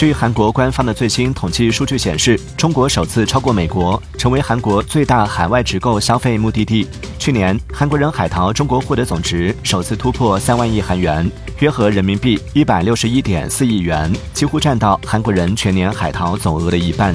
据韩国官方的最新统计数据显示中国首次超过美国成为韩国最大海外直购消费目的地去年韩国人海淘中国获得总值首次突破三万亿韩元约合人民币一百六十一点四亿元几乎占到韩国人全年海淘总额的一半。